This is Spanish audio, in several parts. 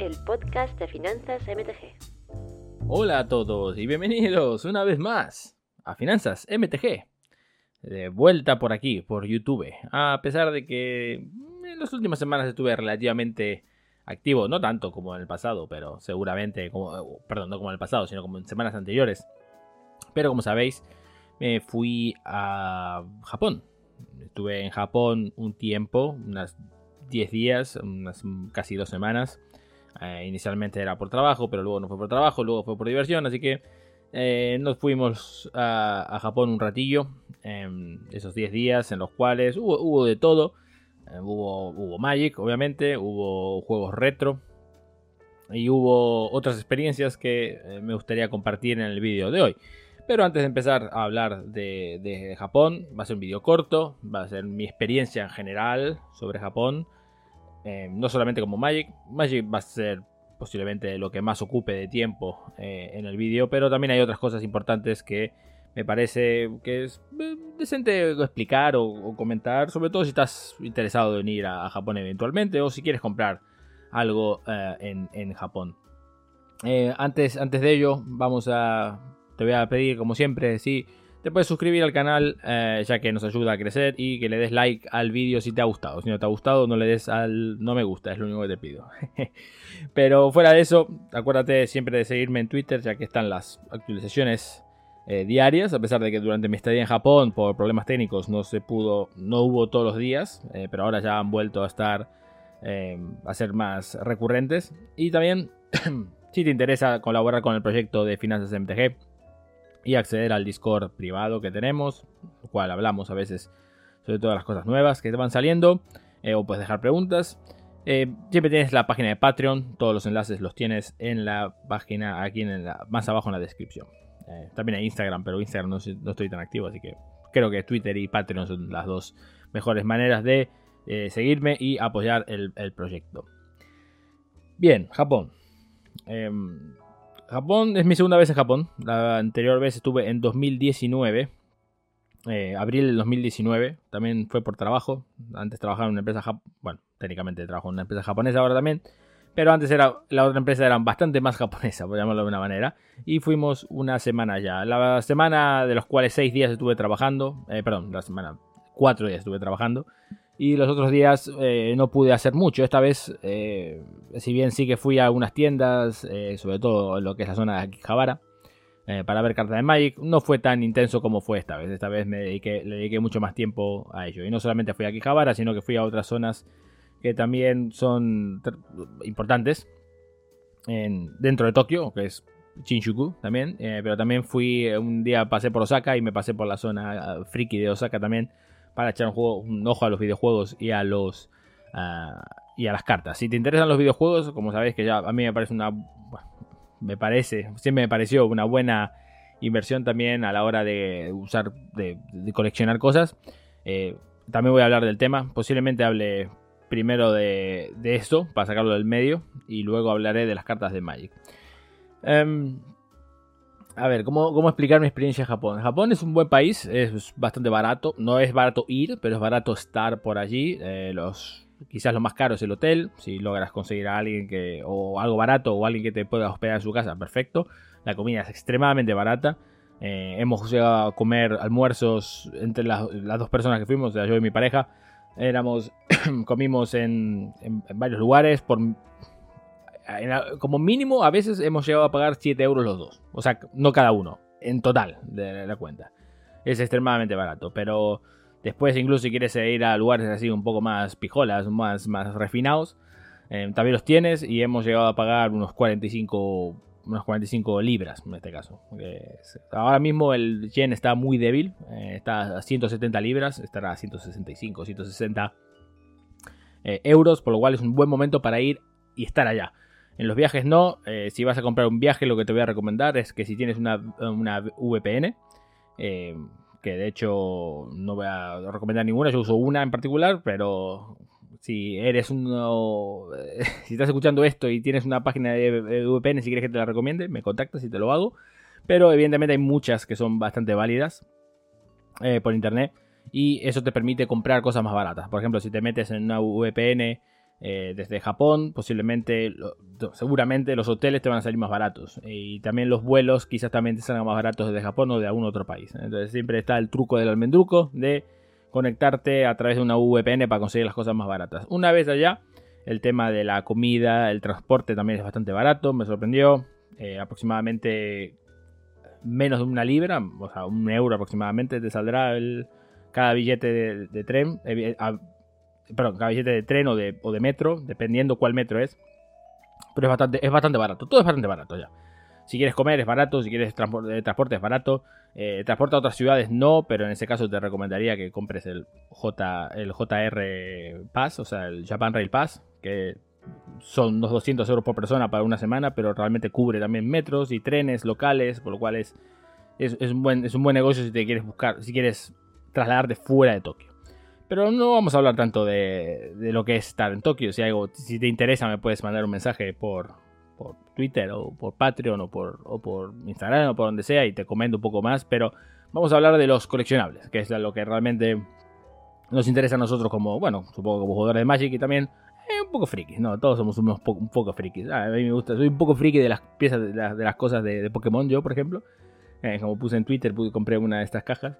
el podcast de finanzas MTG. Hola a todos y bienvenidos una vez más a Finanzas MTG. De vuelta por aquí, por YouTube. A pesar de que en las últimas semanas estuve relativamente activo, no tanto como en el pasado, pero seguramente, como, perdón, no como en el pasado, sino como en semanas anteriores. Pero como sabéis, me fui a Japón. Estuve en Japón un tiempo, unas 10 días, unas casi dos semanas. Eh, inicialmente era por trabajo, pero luego no fue por trabajo, luego fue por diversión, así que eh, nos fuimos a, Japón un ratillo, esos 10 días en los cuales hubo, de todo. Eh, hubo, hubo Magic, obviamente, hubo juegos retro y hubo otras experiencias que me gustaría compartir en el vídeo de hoy. Pero antes de empezar a hablar de, Japón, va a ser un vídeo corto, va a ser mi experiencia en general sobre Japón. Eh, no solamente como Magic, Magic va a ser posiblemente lo que más ocupe de tiempo eh, en el vídeo, pero también hay otras cosas importantes que me parece que es eh, decente explicar o, comentar, sobre todo si estás interesado en ir a, Japón eventualmente o si quieres comprar algo en, Japón. antes, antes de ello, vamos a. Te voy a pedir, como siempre, si te puedes suscribir al canal, eh, ya que nos ayuda a crecer y que le des like al vídeo si te ha gustado. Si no te ha gustado, no le des al no me gusta, es lo único que te pido. Pero fuera de eso, acuérdate siempre de seguirme en Twitter, ya que están las actualizaciones eh, diarias, a pesar de que durante mi estadía en Japón, por problemas técnicos, no se pudo, no hubo todos los días, eh, pero ahora ya han vuelto a estar, a ser más recurrentes. Y también, si te interesa colaborar con el proyecto de Finanzas MTG, y acceder al Discord privado que tenemos, lo cual hablamos a veces sobre todas las cosas nuevas que te van saliendo, eh, o puedes dejar preguntas. Eh, siempre tienes la página de Patreon, todos los enlaces los tienes en la página aquí en más abajo en la descripción. Eh, también hay Instagram, pero Instagram no, estoy tan activo, así que creo que Twitter y Patreon son las dos mejores maneras de seguirme y apoyar el, el proyecto. Bien, Japón. Japón es mi segunda vez en Japón. La anterior vez estuve en 2019. Eh, abril del 2019. También fue por trabajo. Antes trabajaba en una empresa Bueno, técnicamente trabajo en una empresa japonesa ahora también. Pero antes era la otra empresa era bastante más japonesa, por llamarlo de una manera. Y fuimos una semana ya. La semana de los cuales seis días estuve trabajando. Eh, perdón, la semana. Cuatro días estuve trabajando. Y los otros días eh, no pude hacer mucho. Esta vez, eh, si bien sí que fui a algunas tiendas, eh, sobre todo en lo que es la zona de Akihabara, para ver cartas de Magic, no fue tan intenso como fue esta vez. Esta vez me dediqué, le dediqué mucho más tiempo a ello. Y no solamente fui a Akihabara, sino que fui a otras zonas que también son importantes dentro de Tokio, que es Shinjuku también. pero también fui, un día pasé por Osaka y me pasé por la zona friki de Osaka también para echar un, ojo a los videojuegos y a los ah, y a las cartas. Si te interesan los videojuegos, como sabéis que ya a mí me parece una me parece, siempre me pareció una buena inversión también a la hora de usar de, coleccionar cosas. Eh, también voy a hablar del tema, posiblemente hable primero de, de, esto para sacarlo del medio y luego hablaré de las cartas de Magic. Em, a ver, ¿cómo, explicar mi experiencia en Japón? Japón es un buen país, es bastante barato. No es barato ir, pero es barato estar por allí. Eh, los, quizás lo más caro es el hotel. Si logras conseguir a alguien que. o algo barato o alguien que te pueda hospedar en su casa, perfecto. La comida es extremadamente barata. Eh, hemos llegado a comer almuerzos entre las, dos personas que fuimos, yo y mi pareja. Éramos. comimos en, en varios lugares por como mínimo, a veces hemos llegado a pagar 7 euros los dos. O sea, no cada uno, en total de la cuenta. Es extremadamente barato, pero después, incluso si quieres ir a lugares así un poco más pijolas, más, más refinados, eh, también los tienes y hemos llegado a pagar unos 45, unos 45 libras en este caso. ahora mismo el yen está muy débil, eh, está a 170 libras, estará a 165, 160 eh, euros, por lo cual es un buen momento para ir y estar allá. En los viajes no. Eh, si vas a comprar un viaje, lo que te voy a recomendar es que si tienes una, VPN, eh, que de hecho no voy a recomendar ninguna, yo uso una en particular, pero si eres uno. Si estás escuchando esto y tienes una página de VPN, si quieres que te la recomiende, me contactas y te lo hago. Pero evidentemente hay muchas que son bastante válidas eh, por internet. Y eso te permite comprar cosas más baratas. Por ejemplo, si te metes en una VPN eh, desde Japón, posiblemente, seguramente los hoteles te van a salir más baratos. Y también los vuelos quizás también te salgan más baratos desde Japón o de algún otro país. Entonces siempre está el truco del almendruco de conectarte a través de una VPN para conseguir las cosas más baratas. Una vez allá, el tema de la comida, el transporte también es bastante barato, me sorprendió. Eh, aproximadamente menos de una libra, o sea, un euro aproximadamente te saldrá el, cada billete de, tren. Perdón, cada billete de tren o de, o de metro, dependiendo cuál metro es. Pero es bastante, es bastante barato, todo es bastante barato ya. Si quieres comer es barato, si quieres transporte, transporte es barato. Eh, transporte a otras ciudades no, pero en ese caso te recomendaría que compres el, J, el JR Pass, o sea, el Japan Rail Pass, que son unos 200 euros por persona para una semana, pero realmente cubre también metros y trenes locales, por lo cual es, es, un, buen, es un buen negocio si te quieres buscar, si quieres trasladarte fuera de Tokio. Pero no vamos a hablar tanto de, de lo que es estar en Tokio. Si, algo, si te interesa, me puedes mandar un mensaje por, por Twitter o por Patreon o por, por Instagram o por donde sea y te comento un poco más, pero vamos a hablar de los coleccionables, que es lo que realmente nos interesa a nosotros como, bueno, supongo como jugadores de Magic y también eh, un poco frikis, ¿no? Todos somos unos un poco frikis. Ah, a mí me gusta, soy un poco friki de las piezas, de, las cosas de, Pokémon, yo por ejemplo. Eh, como puse en Twitter, compré una de estas cajas.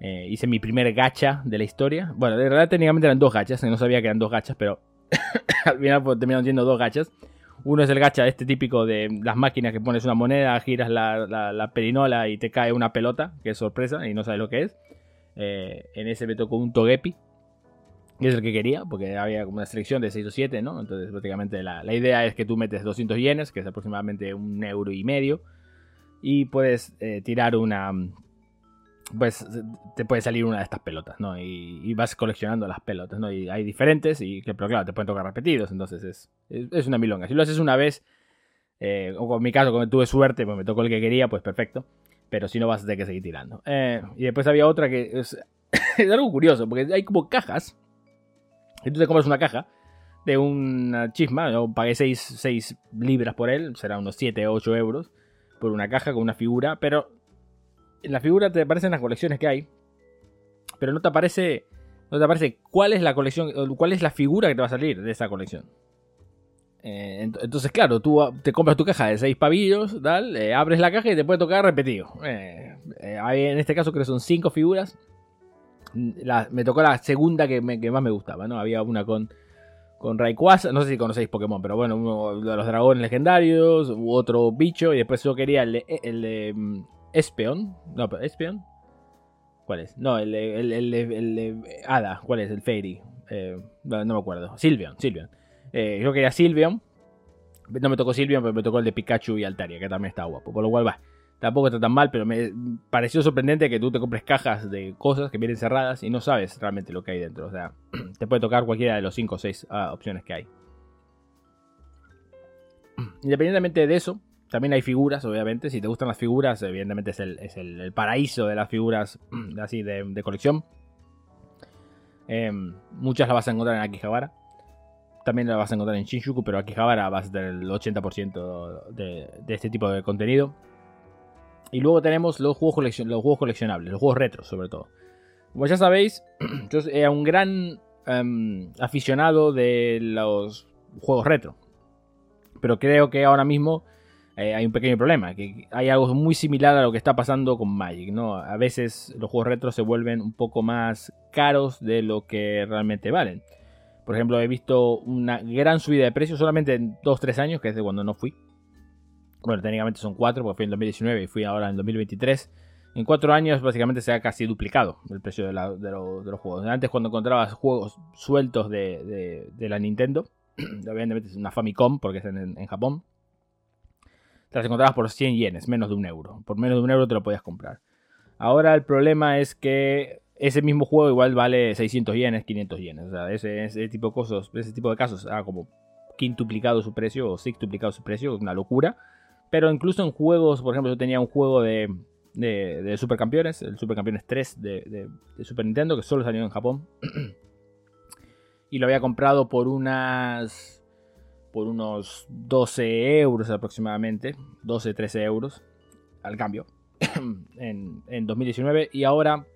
Eh, hice mi primer gacha de la historia. Bueno, de verdad técnicamente eran dos gachas, no sabía que eran dos gachas, pero al final pues, terminaron siendo dos gachas. Uno es el gacha este típico de las máquinas que pones una moneda, giras la, perinola y te cae una pelota, que es sorpresa y no sabes lo que es. Eh, en ese me tocó un Togepi, que es el que quería, porque había como una selección de 6 o 7, ¿no? Entonces prácticamente la, idea es que tú metes 200 yenes, que es aproximadamente un euro y medio, y puedes eh, tirar una pues te puede salir una de estas pelotas, ¿no? Y, vas coleccionando las pelotas, ¿no? Y hay diferentes, y pero claro, te pueden tocar repetidos, entonces es, es, una milonga. Si lo haces una vez, eh, o en mi caso, como tuve suerte, pues me tocó el que quería, pues perfecto. Pero si no, vas a tener que seguir tirando. Eh, y después había otra que es, es, algo curioso, porque hay como cajas. Y tú te compras una caja de una chisma, yo pagué 6, 6 libras por él, será unos 7 o 8 euros por una caja con una figura, pero en la figura te aparecen las colecciones que hay, pero no te aparece, no te aparece cuál es la colección, cuál es la figura que te va a salir de esa colección. Eh, entonces, claro, tú te compras tu caja de 6 pavillos, tal, eh, abres la caja y te puede tocar repetido. Eh, en este caso creo que son 5 figuras. me tocó la segunda que, más me gustaba, ¿no? Había una con, con Rayquaza, no sé si conocéis Pokémon, pero bueno, uno de los dragones legendarios, u otro bicho, y después yo quería el de mm, Espeon. No, pero Espeon. ¿Cuál es? No, el, el, el, Hada. ¿Cuál es? El Fairy. Eh, no, me acuerdo. Silvion, Silvion. Eh, yo quería Silvion. No me tocó Silvion, pero me tocó el de Pikachu y Altaria, que también está guapo. Por lo cual va. Tampoco está tan mal, pero me pareció sorprendente que tú te compres cajas de cosas que vienen cerradas y no sabes realmente lo que hay dentro. O sea, te puede tocar cualquiera de los 5 o 6 ah, opciones que hay. Independientemente de eso, también hay figuras, obviamente. Si te gustan las figuras, evidentemente es el, paraíso de las figuras así de, colección. Em, muchas las vas a encontrar en Akihabara. También las vas a encontrar en Shinjuku, pero Akihabara vas a tener el 80% de, este tipo de contenido. Y luego tenemos los juegos, los juegos coleccionables, los juegos retro sobre todo. Como ya sabéis, yo soy un gran em, aficionado de los juegos retro. Pero creo que ahora mismo eh, hay un pequeño problema, que hay algo muy similar a lo que está pasando con Magic, ¿no? A veces los juegos retro se vuelven un poco más caros de lo que realmente valen. Por ejemplo, he visto una gran subida de precios solamente en 2-3 años, que es de cuando no fui. Bueno, técnicamente son 4, porque fui en 2019 y fui ahora en 2023. En 4 años básicamente se ha casi duplicado el precio de, los juegos. Antes cuando encontrabas juegos sueltos de, la Nintendo, obviamente es una Famicom porque es en Japón, te las encontrabas por 100 yenes, menos de un euro. Por menos de un euro te lo podías comprar. Ahora el problema es que ese mismo juego igual vale 600 yenes, 500 yenes. O sea, ese, tipo de cosas, ese tipo de casos ha como quintuplicado su precio o sextuplicado su precio, una locura. Pero incluso en juegos, por ejemplo, yo tenía un juego de, de, Supercampeones, el Supercampeones 3 de, de, Super Nintendo, que solo salió en Japón. y lo había comprado por unas por unos 12 euros aproximadamente, 12, 13 euros al cambio en, 2019 y ahora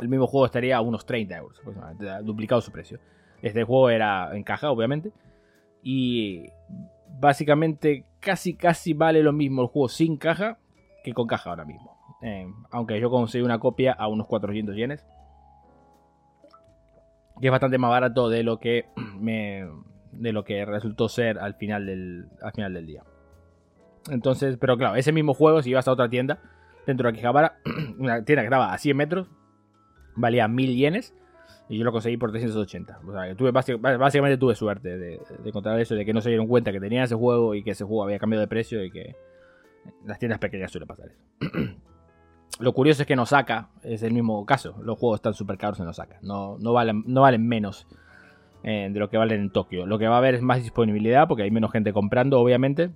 el mismo juego estaría a unos 30 euros aproximadamente, duplicado su precio. Este juego era en caja, obviamente. Y básicamente casi casi vale lo mismo el juego sin caja que con caja ahora mismo. Eh, aunque yo conseguí una copia a unos 400 yenes. Que es bastante más barato de lo que me, de lo que resultó ser al final del, al final del día. Entonces, pero claro, ese mismo juego, si ibas a otra tienda, dentro de Akihabara, una tienda que estaba a 100 metros, valía 1000 yenes. Y yo lo conseguí por 380. O sea, que tuve básicamente tuve suerte de, encontrar eso, de que no se dieron cuenta que tenía ese juego y que ese juego había cambiado de precio y que las tiendas pequeñas suele pasar eso. Lo curioso es que en Osaka es el mismo caso. Los juegos están súper caros en Osaka. No, no, valen, no valen menos eh, de lo que valen en Tokio. Lo que va a haber es más disponibilidad porque hay menos gente comprando, obviamente.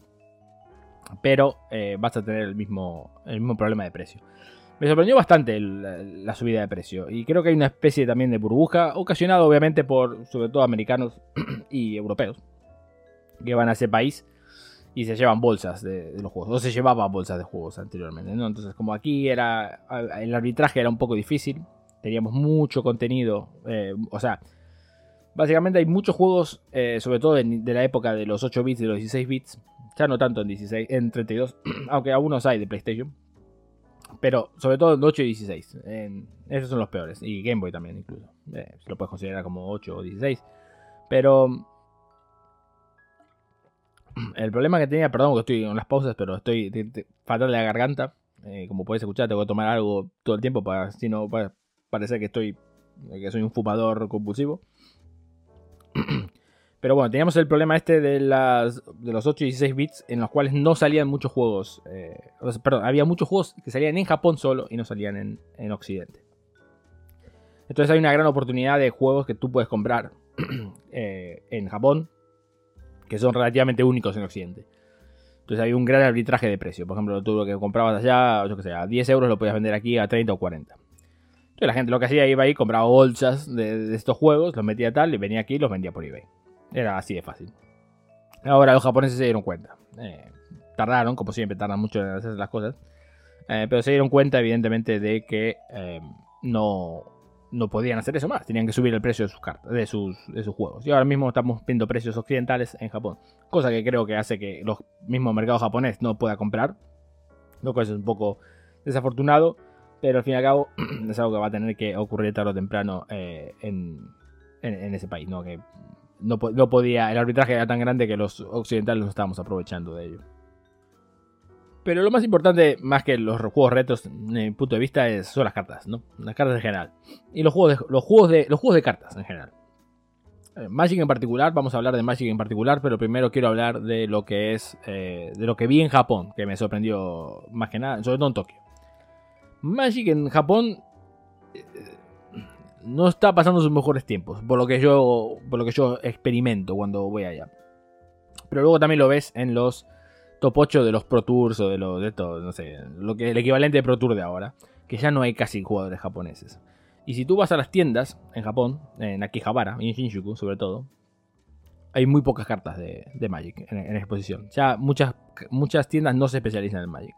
Pero eh, vas a tener el mismo, el mismo problema de precio. Me sorprendió bastante la, subida de precio. Y creo que hay una especie también de burbuja, ocasionada obviamente por sobre todo americanos y europeos, que van a ese país y se llevan bolsas de, los juegos. O se llevaban bolsas de juegos anteriormente. Entonces, como aquí era el arbitraje era un poco difícil, teníamos mucho contenido. Eh, o sea, básicamente hay muchos juegos, eh, sobre todo de, de, la época de los 8 bits y los 16 bits. Ya no tanto en 16, en 32, aunque algunos hay de PlayStation pero sobre todo en 8 y 16. esos son los peores. Y Game Boy también incluso. Eh, lo puedes considerar como 8 o 16. Pero... El problema que tenía, perdón que estoy en las pausas, pero estoy fatal de la garganta. Eh, como puedes escuchar, tengo que tomar algo todo el tiempo para si no para parecer que estoy que soy un fumador compulsivo. Pero bueno, teníamos el problema este de, los 8 y 16 bits en los cuales no salían muchos juegos. Eh, perdón, había muchos juegos que salían en Japón solo y no salían en, Occidente. Entonces hay una gran oportunidad de juegos que tú puedes comprar eh, en Japón que son relativamente únicos en Occidente. Entonces hay un gran arbitraje de precio. Por ejemplo, tú lo que comprabas allá, yo que sé, a 10 euros lo podías vender aquí a 30 o 40. Entonces la gente lo que hacía iba ahí, compraba bolsas de estos juegos, los metía tal y venía aquí y los vendía por eBay. Era así de fácil. Ahora los japoneses se dieron cuenta. Eh, tardaron, como siempre, tardan mucho en hacer las cosas. Eh, pero se dieron cuenta, evidentemente, de que eh, no, no podían hacer eso más. Tenían que subir el precio de sus cartas, de sus, de sus juegos. Y ahora mismo estamos viendo precios occidentales en Japón. Cosa que creo que hace que los mismos mercados japonés no pueda comprar. Lo cual es un poco desafortunado. Pero al fin y al cabo es algo que va a tener que ocurrir tarde o temprano en, en, ese país. ¿no? Que no, podía, el arbitraje era tan grande que los occidentales no estábamos aprovechando de ello. Pero lo más importante, más que los juegos retos, desde mi punto de vista, son las cartas, ¿no? Las cartas en general. Y los juegos de, los juegos de, los juegos de cartas en general. Eh, Magic en particular, vamos a hablar de Magic en particular, pero primero quiero hablar de lo que es, eh, de lo que vi en Japón, que me sorprendió más que nada, sobre todo en Tokio. Magic en Japón eh, no está pasando sus mejores tiempos, por lo que yo, por lo que yo experimento cuando voy allá. Pero luego también lo ves en los top 8 de los Pro Tours o de los de todo, no sé, lo que el equivalente de Pro Tour de ahora, que ya no hay casi jugadores japoneses. Y si tú vas a las tiendas en Japón, en Akihabara y en Shinjuku sobre todo, hay muy pocas cartas de, Magic en, exposición. Ya muchas, muchas tiendas no se especializan en Magic.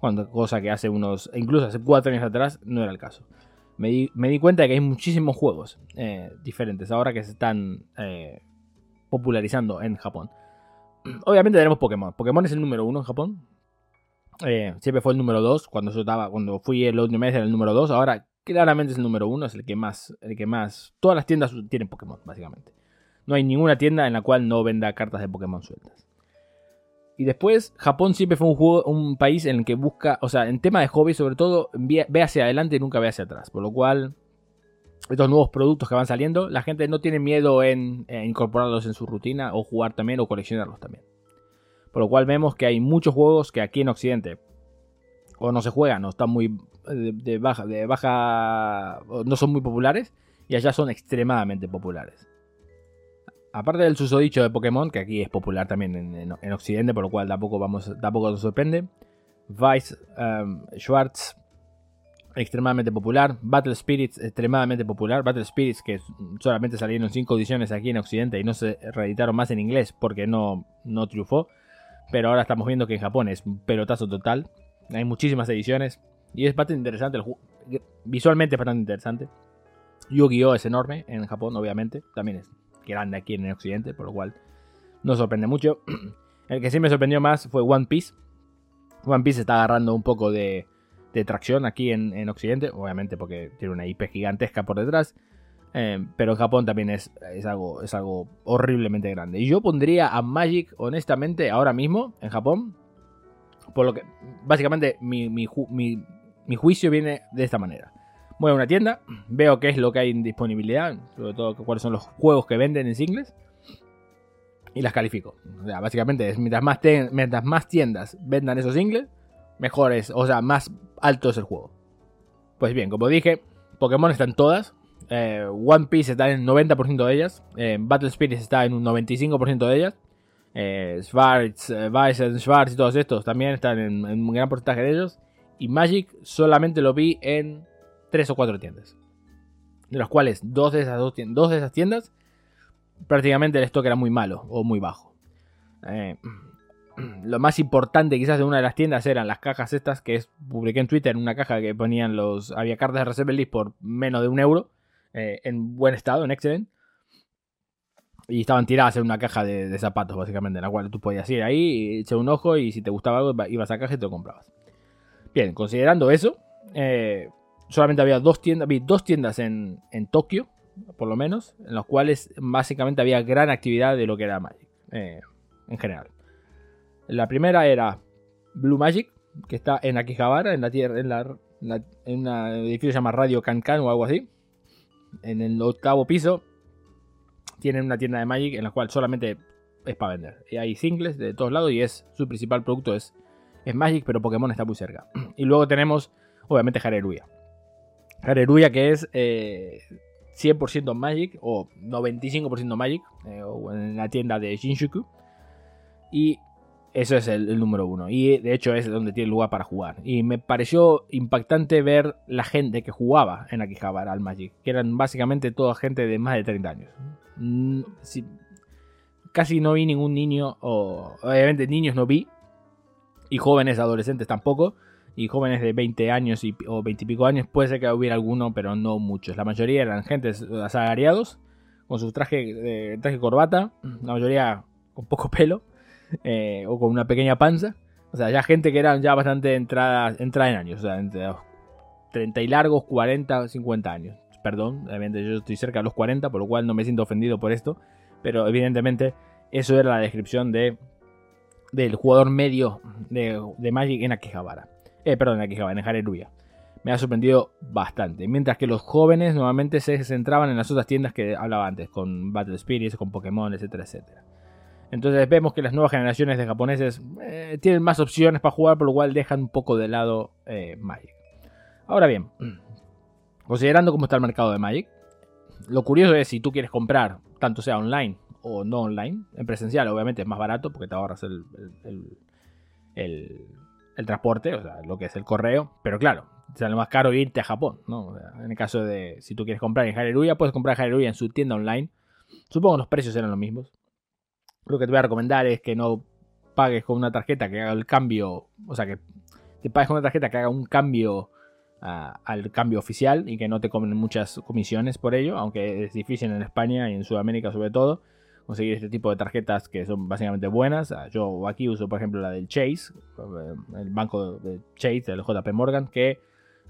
Cuando, cosa que hace unos, incluso hace 4 años atrás, no era el caso me di, cuenta de que hay muchísimos juegos eh, diferentes ahora que se están eh, popularizando en Japón. Obviamente tenemos Pokémon. Pokémon es el número uno en Japón. Eh, siempre fue el número dos. Cuando yo estaba, cuando fui el último mes era el número dos. Ahora claramente es el número uno. Es el que más, el que más. Todas las tiendas tienen Pokémon, básicamente. No hay ninguna tienda en la cual no venda cartas de Pokémon sueltas. Y después, Japón siempre fue un, juego, un país en el que busca, o sea, en tema de hobby sobre todo, ve hacia adelante y nunca ve hacia atrás. Por lo cual, estos nuevos productos que van saliendo, la gente no tiene miedo en, incorporarlos en su rutina o jugar también o coleccionarlos también. Por lo cual vemos que hay muchos juegos que aquí en Occidente o no se juegan o están muy de, baja, de baja, no son muy populares y allá son extremadamente populares aparte del susodicho de Pokémon, que aquí es popular también en, Occidente, por lo cual tampoco, vamos, tampoco nos sorprende. Vice, um, Schwartz, extremadamente popular. Battle Spirits, extremadamente popular. Battle Spirits, que solamente salieron 5 ediciones aquí en Occidente y no se reeditaron más en inglés porque no, no triunfó. Pero ahora estamos viendo que en Japón es un pelotazo total. Hay muchísimas ediciones y es bastante interesante. visualmente es bastante interesante. Yu-Gi-Oh! es enorme en Japón, obviamente. También es grande aquí en el occidente, por lo cual no sorprende mucho. El que sí me sorprendió más fue One Piece. One Piece está agarrando un poco de, tracción aquí en, Occidente, obviamente porque tiene una IP gigantesca por detrás. Eh, pero Japón también es, algo, es algo horriblemente grande. Y yo pondría a Magic, honestamente, ahora mismo, en Japón. Por lo que, básicamente, mi juicio viene de esta manera. Voy a una tienda, veo qué es lo que hay en disponibilidad, sobre todo cuáles son los juegos que venden en singles, y las califico. O sea, básicamente es mientras más, tiendas vendan esos singles, mejor es, o sea, más alto es el juego. Pues bien, como dije, Pokémon están todas. Eh, One Piece está en el 90% de ellas. Eh, Battle Spirits está en un 95% de ellas. Eh, Schwartz, eh, Schwartz y todos estos también están en, en, un gran porcentaje de ellos. Y Magic solamente lo vi en 3 o 4 tiendas. De las cuales dos de esas, dos, dos de esas tiendas prácticamente el stock era muy malo o muy bajo. Eh, lo más importante quizás de una de las tiendas eran las cajas estas que publiqué en Twitter, una caja que ponían los... Había cartas de Reserve List por menos de un euro, eh, en buen estado, en excellent. Y estaban tiradas en una caja de, zapatos, básicamente, en la cual tú podías ir ahí, echar un ojo y si te gustaba algo, ibas a caja y te lo comprabas. Bien, considerando eso, eh, solamente había dos tiendas, vi dos tiendas en, en Tokio, por lo menos, en los cuales básicamente había gran actividad de lo que era Magic, eh, en general. La primera era Blue Magic, que está en Akihabara, en la tierra, en, la, en un edificio que se llama Radio Cancan o algo así. En el octavo piso tienen una tienda de Magic en la cual solamente es para vender. Y hay singles de todos lados y es su principal producto es, es Magic, pero Pokémon está muy cerca. Y luego tenemos, obviamente, Hareruya. Hareruya que es eh, 100% Magic o 95% Magic eh, en la tienda de Shinjuku. Y eso es el, número uno. Y de hecho es donde tiene lugar para jugar. Y me pareció impactante ver la gente que jugaba en Akihabara al Magic. Que eran básicamente toda gente de más de 30 años. Mm, casi no vi ningún niño. O, obviamente niños no vi. Y jóvenes adolescentes tampoco y jóvenes de 20 años o 20 y pico años, puede ser que hubiera alguno, pero no muchos. La mayoría eran gentes asalariados, con su traje, traje corbata, la mayoría con poco pelo, eh, o con una pequeña panza. O sea, ya gente que eran ya bastante entrada, entrada en años, o sea, entre 30 y largos, 40, 50 años. Perdón, obviamente yo estoy cerca de los 40, por lo cual no me siento ofendido por esto, pero evidentemente eso era la descripción de del jugador medio de, de Magic en Akihabara. Eh, perdón, aquí en Hareruya. Me ha sorprendido bastante. Mientras que los jóvenes normalmente se centraban en las otras tiendas que hablaba antes, con Battle Spirits, con Pokémon, etcétera, etcétera. Entonces vemos que las nuevas generaciones de japoneses eh, tienen más opciones para jugar, por lo cual dejan un poco de lado eh, Magic. Ahora bien, considerando cómo está el mercado de Magic, lo curioso es si tú quieres comprar, tanto sea online o no online, en presencial obviamente es más barato porque te ahorras el transporte, o sea, lo que es el correo, pero claro, sale más caro irte a Japón, ¿no? en el caso de si tú quieres comprar en Hareruya, puedes comprar Hareruya en su tienda online. Supongo que los precios eran los mismos. Lo que te voy a recomendar es que no pagues con una tarjeta que haga el cambio, o sea, que te pagues con una tarjeta que haga un cambio ah, al cambio oficial y que no te comen muchas comisiones por ello, aunque es difícil en España y en Sudamérica sobre todo conseguir este tipo de tarjetas que son básicamente buenas. Ah, yo aquí uso, por ejemplo, la del Chase, eh, el banco de Chase, del JP Morgan, que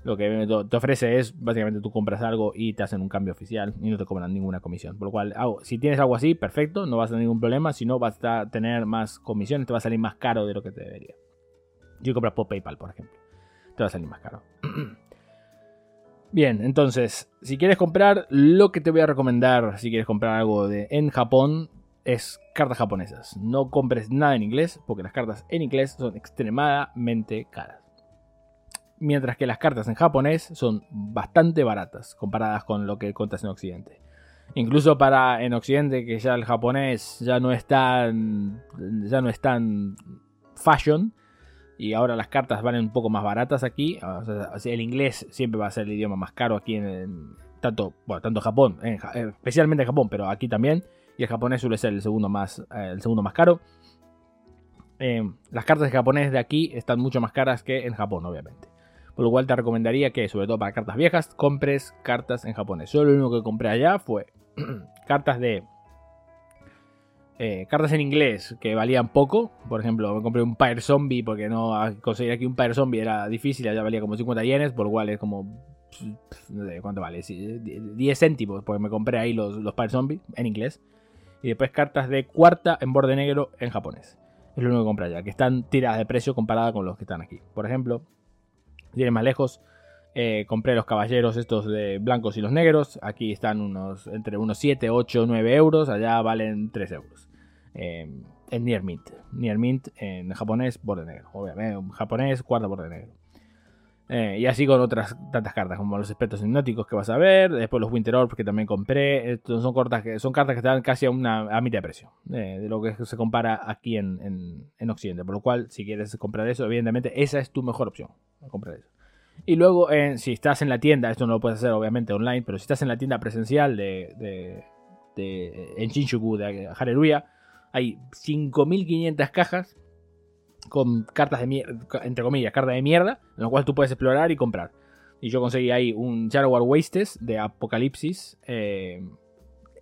lo que te ofrece es básicamente tú compras algo y te hacen un cambio oficial y no te cobran ninguna comisión. Por lo cual, si tienes algo así, perfecto, no vas a tener ningún problema. Si no, vas a tener más comisiones, te va a salir más caro de lo que te debería. Yo compras por PayPal, por ejemplo, te va a salir más caro. Bien, entonces, si quieres comprar, lo que te voy a recomendar, si quieres comprar algo de, en Japón, es cartas japonesas. No compres nada en inglés, porque las cartas en inglés son extremadamente caras. Mientras que las cartas en japonés son bastante baratas comparadas con lo que contas en Occidente. Incluso para en Occidente, que ya el japonés ya no es tan. ya no es tan fashion y ahora las cartas valen un poco más baratas aquí. el inglés siempre va a ser el idioma más caro aquí en, tanto, bueno, tanto Japón, eh, especialmente en Japón, pero aquí también. Y el japonés suele ser el segundo más, eh, el segundo más caro. Eh, las cartas de japonés de aquí están mucho más caras que en Japón, obviamente. Por lo cual te recomendaría que, sobre todo para cartas viejas, compres cartas en japonés. Solo lo único que compré allá fue cartas de eh, cartas en inglés que valían poco. Por ejemplo, me compré un Pyre Zombie porque no conseguir aquí un Pyre Zombie era difícil, ya valía como 50 yenes, por lo cual es como. No sé cuánto vale, 10 céntimos, porque me compré ahí los, los Pyre Zombie en inglés. Y después cartas de cuarta en borde negro en japonés. Es lo único que compré allá, que están tiradas de precio comparada con los que están aquí. Por ejemplo, si más lejos, eh, compré los caballeros estos de blancos y los negros. Aquí están unos entre unos 7, 8, 9 euros. Allá valen 3 euros. Eh, en Near Mint. Near Mint en japonés, borde negro. Obviamente, en japonés, cuarto borde negro. Eh, y así con otras tantas cartas, como los espectros hipnóticos que vas a ver. Después los Winter Orbs que también compré. son, cortas que, son cartas que están casi a, una, a mitad de precio. de lo que se compara aquí en, en, Occidente. Por lo cual, si quieres comprar eso, evidentemente esa es tu mejor opción. Comprar eso. Y luego, si estás en la tienda, esto no lo puedes hacer obviamente online, pero si estás en la tienda presencial de, de, en Shinjuku de Hareruya, hay 5.500 cajas con cartas de mierda, entre comillas, cartas de mierda, en lo cual tú puedes explorar y comprar. Y yo conseguí ahí un War Wastes de Apocalipsis. Eh,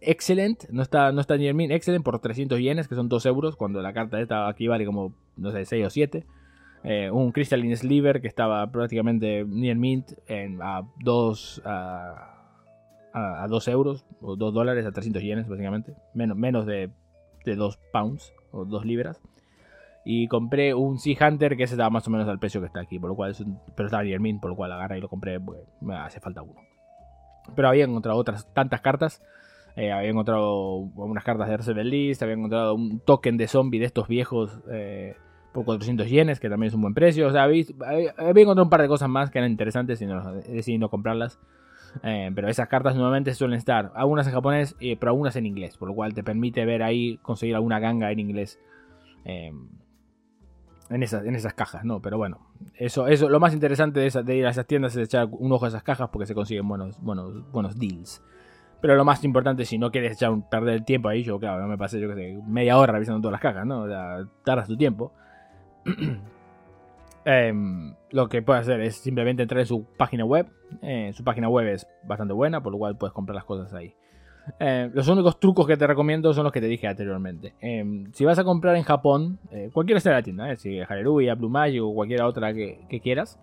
excelent, no está, no está ni en excelent por 300 yenes, que son 2 euros, cuando la carta esta aquí vale como, no sé, 6 o 7. Eh, un Crystalline Sliver que estaba prácticamente near mint en, a 2 a, 2 euros o 2 dólares a 300 yenes básicamente. Menos, menos de, de 2 pounds o 2 libras. Y compré un Sea Hunter que ese estaba más o menos al precio que está aquí por lo cual es pero estaba near mint por lo cual agarra y lo compré me hace falta uno. Pero había encontrado otras tantas cartas. Eh, había encontrado unas cartas de Reserve List había encontrado un token de zombie de estos viejos eh, por 400 yenes, que también es un buen precio. O sea, había, encontrado un par de cosas más que eran interesantes y no, decidí no comprarlas. Eh, pero esas cartas nuevamente suelen estar, algunas en japonés, eh, pero algunas en inglés, por lo cual te permite ver ahí, conseguir alguna ganga en inglés. Eh, en esas, en esas cajas, ¿no? Pero bueno, eso, eso, lo más interesante de, ir a esas tiendas es echar un ojo a esas cajas porque se consiguen buenos, buenos, buenos deals. Pero lo más importante, si no quieres echar perder el tiempo ahí, yo, claro, no me pasé, yo que sé, media hora revisando todas las cajas, ¿no? O sea, tardas tu tiempo. Em, lo que puedes hacer es simplemente entrar en su página web. Eh, su página web es bastante buena, por lo cual puedes comprar las cosas ahí. Eh, los únicos trucos que te recomiendo son los que te dije anteriormente. Em, si vas a comprar en Japón, eh, cualquiera sea la tienda, si Hareruya, Blue Magic o cualquier otra que, quieras,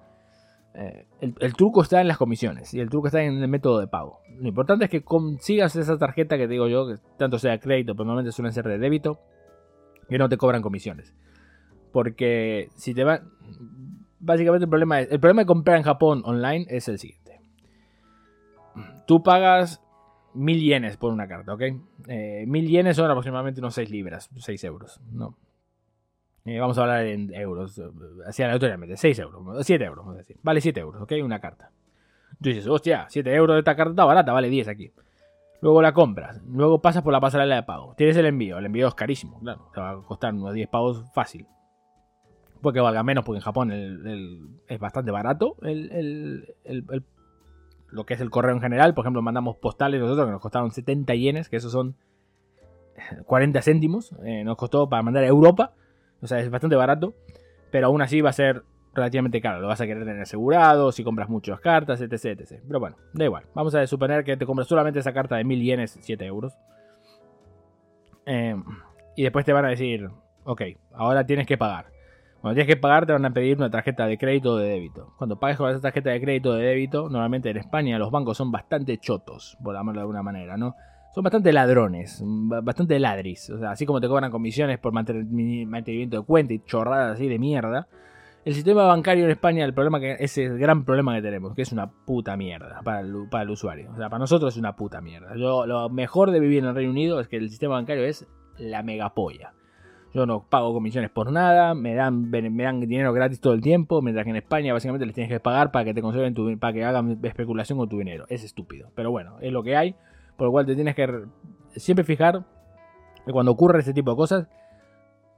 el, el, truco está en las comisiones y el truco está en el método de pago. Lo importante es que consigas esa tarjeta que te digo yo, que tanto sea crédito, pero normalmente suelen ser de débito, que no te cobran comisiones. Porque si te va. Básicamente el problema es. El problema de comprar en Japón online es el siguiente. Tú pagas mil yenes por una carta, ¿ok? Eh, mil yenes son aproximadamente unos 6 libras, 6 euros, ¿no? Eh, vamos a hablar en euros, así aleatoriamente, 6 euros, 7 euros, vamos a decir. Vale 7 euros, ¿ok? Una carta. Tú dices, hostia, 7 euros de esta carta está barata, vale 10 aquí. Luego la compras, luego pasas por la pasarela de pago. Tienes el envío, el envío es carísimo, claro, te va a costar unos 10 pagos fácil que valga menos, porque en Japón es bastante barato lo que es el correo en general. Por ejemplo, mandamos postales nosotros que nos costaron 70 yenes, que esos son 40 céntimos. Eh, nos costó para mandar a Europa. O sea, es bastante barato. Pero aún así va a ser relativamente caro. Lo vas a querer tener asegurado, si compras muchas cartas, etc, etc. Pero bueno, da igual. Vamos a suponer que te compras solamente esa carta de 1000 yenes, 7 euros. Eh, y después te van a decir, ok, ahora tienes que pagar. Cuando tienes que pagar te van a pedir una tarjeta de crédito o de débito. Cuando pagues con esa tarjeta de crédito o de débito, normalmente en España los bancos son bastante chotos, por llamarlo de alguna manera, ¿no? Son bastante ladrones, bastante ladris. O sea, así como te cobran comisiones por mantenimiento de cuenta y chorradas así de mierda. El sistema bancario en España, el problema que es el gran problema que tenemos, que es una puta mierda para el, para el usuario. O sea, para nosotros es una puta mierda. lo mejor de vivir en el Reino Unido es que el sistema bancario es la megapolla. Yo no pago comisiones por nada, me dan, me dan dinero gratis todo el tiempo, mientras que en España básicamente les tienes que pagar para que te conserven tu, para que hagan especulación con tu dinero. Es estúpido. Pero bueno, es lo que hay. Por lo cual te tienes que siempre fijar que cuando ocurre este tipo de cosas,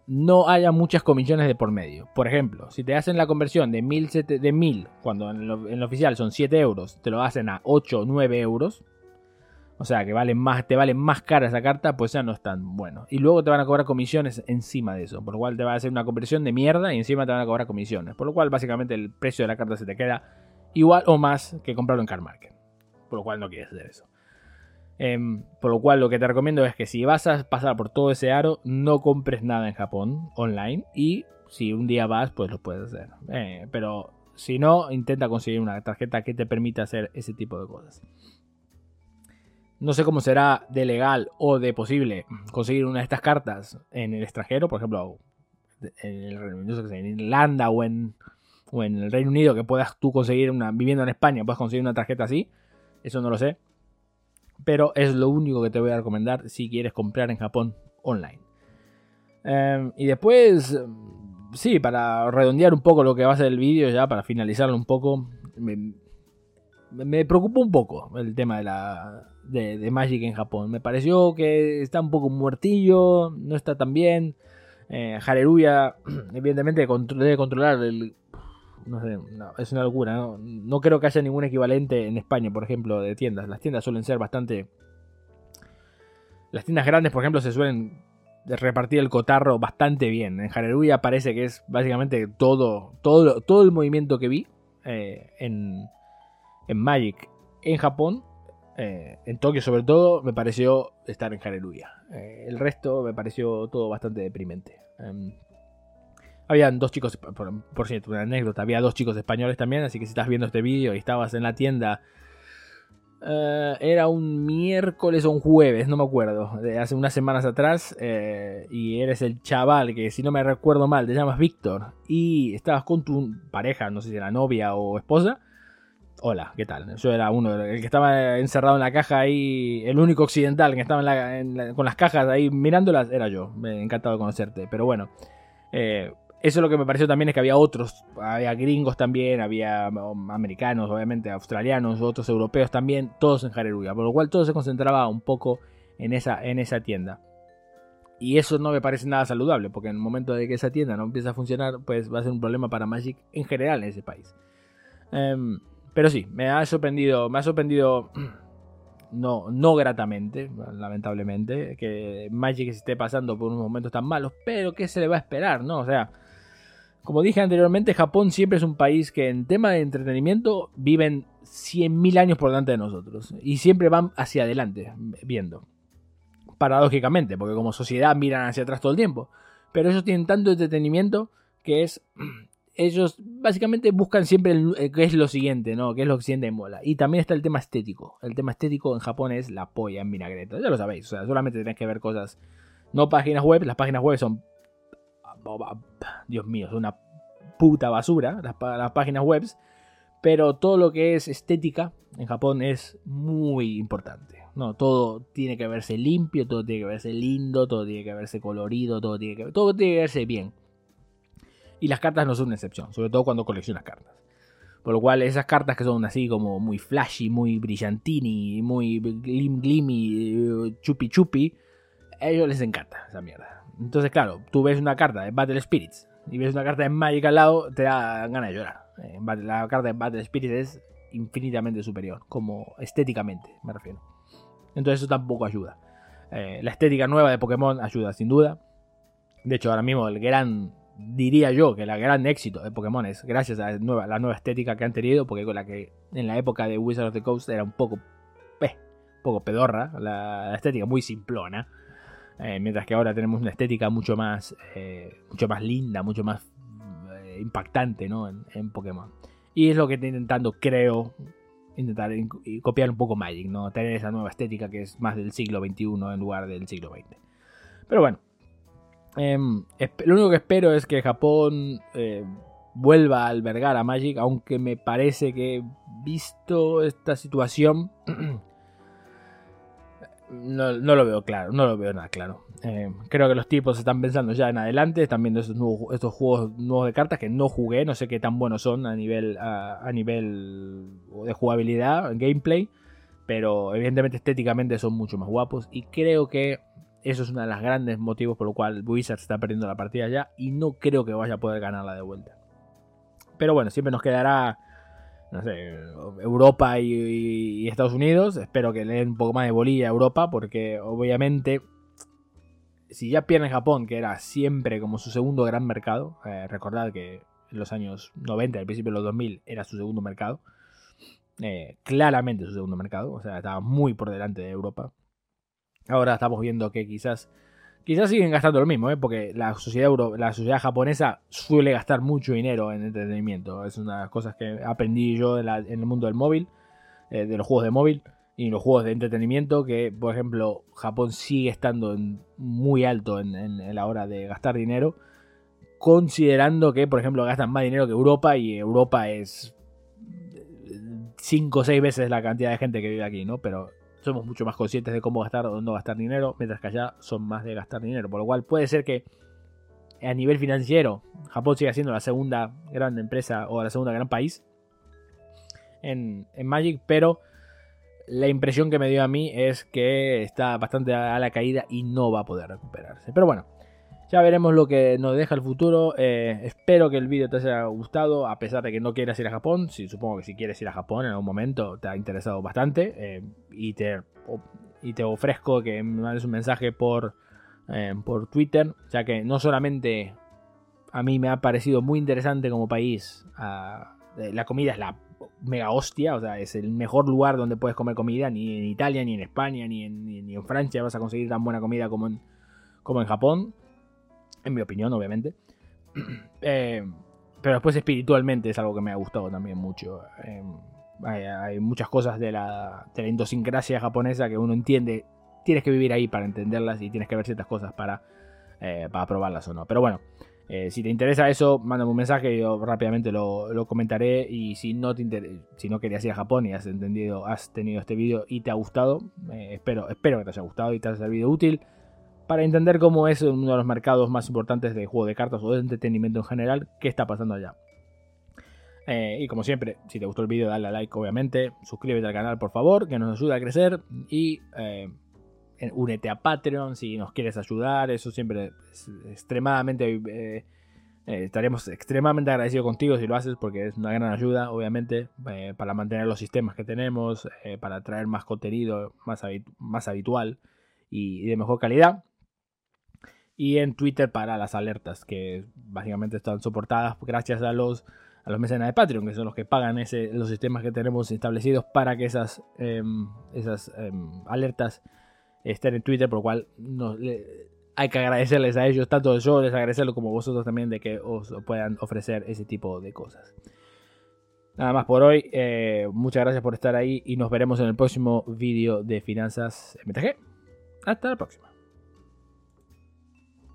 no haya muchas comisiones de por medio. Por ejemplo, si te hacen la conversión de 1000, de cuando en lo, en lo, oficial son 7 euros, te lo hacen a 8 o 9 euros, o sea, que más, te vale más cara esa carta, pues ya no es tan bueno. Y luego te van a cobrar comisiones encima de eso. Por lo cual te va a hacer una conversión de mierda y encima te van a cobrar comisiones. Por lo cual básicamente el precio de la carta se te queda igual o más que comprarlo en Car Market. Por lo cual no quieres hacer eso. Em, por lo cual lo que te recomiendo es que si vas a pasar por todo ese aro, no compres nada en Japón online y si un día vas, pues lo puedes hacer. Eh, pero si no, intenta conseguir una tarjeta que te permita hacer ese tipo de cosas. No sé cómo será de legal o de posible conseguir una de estas cartas en el extranjero, por ejemplo, en, Irlanda o en, o en el Reino Unido, que puedas tú conseguir una, viviendo en España, puedas conseguir una tarjeta así. Eso no lo sé. Pero es lo único que te voy a recomendar si quieres comprar en Japón online. Em, y después, sí, para redondear un poco lo que va a ser el vídeo, ya para finalizarlo un poco, me preocupa un poco el tema de la de, Magic en Japón. Me pareció que está un poco muertillo, no está tan bien. Eh, Hareruya, evidentemente, debe controlar el. No sé, es una locura. ¿no? no creo que haya ningún equivalente en España, por ejemplo, de tiendas. Las tiendas suelen ser bastante. Las tiendas grandes, por ejemplo, se suelen repartir el cotarro bastante bien. En Hareruya parece que es básicamente todo, todo, todo el movimiento que vi eh, en, en Magic en Japón eh, en Tokio sobre todo me pareció estar en Hareruya. Eh, el resto me pareció todo bastante deprimente. Em, habían dos chicos, por, cierto, una anécdota, había dos chicos españoles también, así que si estás viendo este vídeo y estabas en la tienda, eh, era un miércoles o un jueves, no me acuerdo, de hace unas semanas atrás, y eres el chaval que si no me recuerdo mal te llamas Víctor, y estabas con tu pareja, no sé si era novia o esposa, Hola, ¿qué tal? Yo era uno, el que estaba encerrado en la caja ahí, el único occidental que estaba con las cajas ahí mirándolas, era yo. Me encantado de conocerte. Pero bueno, eh, eso es lo que me pareció también es que había otros, había gringos también, había um, americanos, obviamente, australianos, otros europeos también, todos en Hareruya. Por lo cual todo se concentraba un poco en esa, en esa tienda. Y eso no me parece nada saludable, porque en el momento de que esa tienda no empieza a funcionar, pues va a ser un problema para Magic en general en ese país. Em, pero sí, me ha sorprendido, me ha sorprendido no, no gratamente, lamentablemente, que Magic esté pasando por unos momentos tan malos, pero ¿qué se le va a esperar, no? O sea, como dije anteriormente, Japón siempre es un país que en tema de entretenimiento viven 100.000 años por delante de nosotros y siempre van hacia adelante, viendo. Paradójicamente, porque como sociedad miran hacia atrás todo el tiempo, pero ellos tienen tanto entretenimiento que es ellos básicamente buscan siempre el, eh, qué es lo siguiente, ¿no? ¿Qué es lo que siente mola? Y también está el tema estético. El tema estético en Japón es la polla en vinagreta. Ya lo sabéis, o sea, solamente tenéis que ver cosas, no páginas web, las páginas web son, Dios mío, son una puta basura, las, las páginas web, pero todo lo que es estética en Japón es muy importante. No, todo tiene que verse limpio, todo tiene que verse lindo, todo tiene que verse colorido, todo tiene que, todo tiene que verse bien. Y las cartas no son una excepción, sobre todo cuando coleccionas cartas. Por lo cual, esas cartas que son así como muy flashy, muy brillantini, muy glim glimy, chupi chupi, a ellos les encanta esa mierda. Entonces, claro, tú ves una carta de Battle Spirits y ves una carta de Magic al lado, te da ganas de llorar. Eh, la carta de Battle Spirits es infinitamente superior, como estéticamente, me refiero. Entonces, eso tampoco ayuda. Eh, la estética nueva de Pokémon ayuda, sin duda. De hecho, ahora mismo el gran diría yo que el gran éxito de Pokémon es gracias a la nueva, estética que han tenido, porque con la que en la época de Wizard of the Coast era un poco, eh, poco pedorra, la, estética muy simplona, eh, mientras que ahora tenemos una estética mucho más, eh, mucho más linda, mucho más impactante ¿no? en, Pokémon. Y es lo que estoy intentando, creo, intentar copiar un poco Magic, ¿no? tener esa nueva estética que es más del siglo XXI en lugar del siglo XX. Pero bueno, Em, lo único que espero es que Japón eh, vuelva a albergar a Magic, aunque me parece que visto esta situación no, lo veo claro, no lo veo nada claro. Em, creo que los tipos están pensando ya en adelante, están viendo estos, estos juegos nuevos de cartas que no jugué, no sé qué tan buenos son a nivel, a nivel de jugabilidad, gameplay, pero evidentemente estéticamente son mucho más guapos y creo que eso es uno de los grandes motivos por lo cual Wizards está perdiendo la partida ya y no creo que vaya a poder ganarla de vuelta. Pero bueno, siempre nos quedará, no sé, Europa y, Estados Unidos. Espero que le den un poco más de bolilla a Europa porque obviamente si ya pierde Japón, que era siempre como su segundo gran mercado, eh, recordad que en los años 90, al principio de los 2000, era su segundo mercado. eh, claramente su segundo mercado, o sea, estaba muy por delante de Europa. Ahora estamos viendo que quizás quizás siguen gastando lo mismo, ¿eh? porque la sociedad, la sociedad japonesa suele gastar mucho dinero en entretenimiento. Es una de las cosas que aprendí yo en, el mundo del móvil, eh, de los juegos de móvil y los juegos de entretenimiento, que por ejemplo Japón sigue estando muy alto en, la hora de gastar dinero, considerando que por ejemplo gastan más dinero que Europa y Europa es 5 o 6 veces la cantidad de gente que vive aquí, ¿no? Pero somos mucho más conscientes de cómo gastar o no gastar dinero, mientras que allá son más de gastar dinero. Por lo cual puede ser que a nivel financiero Japón siga siendo la segunda gran empresa o la segunda gran país en, Magic, pero la impresión que me dio a mí es que está bastante a la caída y no va a poder recuperarse. Pero bueno, ya veremos lo que nos deja el futuro. Eh, espero que el vídeo te haya gustado, a pesar de que no quieras ir a Japón. Supongo que si quieres ir a Japón en algún momento te ha interesado bastante. Eh, y, te, y te ofrezco que me mandes un mensaje por, eh, por Twitter, ya que no solamente a mí me ha parecido muy interesante como país. Ah, la comida es la mega hostia, o sea, es el mejor lugar donde puedes comer comida. Ni en Italia, ni en España, ni en, ni en Francia vas a conseguir tan buena comida como como en Japón en mi opinión, obviamente. Eh, pero después espiritualmente es algo que me ha gustado también mucho. Eh, hay, muchas cosas de la, de japonesa que uno entiende. Tienes que vivir ahí para entenderlas y tienes que ver ciertas cosas para, eh, para probarlas o no. Pero bueno, si te interesa eso, mándame un mensaje yo rápidamente lo, comentaré. Y si no, te si no querías ir a Japón y has entendido, has tenido este vídeo y te ha gustado, espero, espero que te haya gustado y te haya servido útil para entender cómo es uno de los mercados más importantes de juego de cartas o de entretenimiento en general, qué está pasando allá. Eh, y como siempre, si te gustó el vídeo, dale a like, obviamente. Suscríbete al canal, por favor, que nos ayuda a crecer. Y eh, únete a Patreon si nos quieres ayudar. Eso siempre es extremadamente. Eh, estaremos extremadamente agradecidos contigo si lo haces, porque es una gran ayuda, obviamente, para mantener los sistemas que tenemos, para traer más contenido más, más habitual y de mejor calidad y en Twitter para las alertas que básicamente están soportadas gracias a los a los mecenas de Patreon que son los que pagan ese, los sistemas que tenemos establecidos para que esas em, esas em, alertas estén en Twitter por lo cual hay que agradecerles a ellos tanto yo les agradecerlo como vosotros también de que os puedan ofrecer ese tipo de cosas Nada más por hoy. Eh, muchas gracias por estar ahí y nos veremos en el próximo vídeo de Finanzas MTG. Hasta la próxima.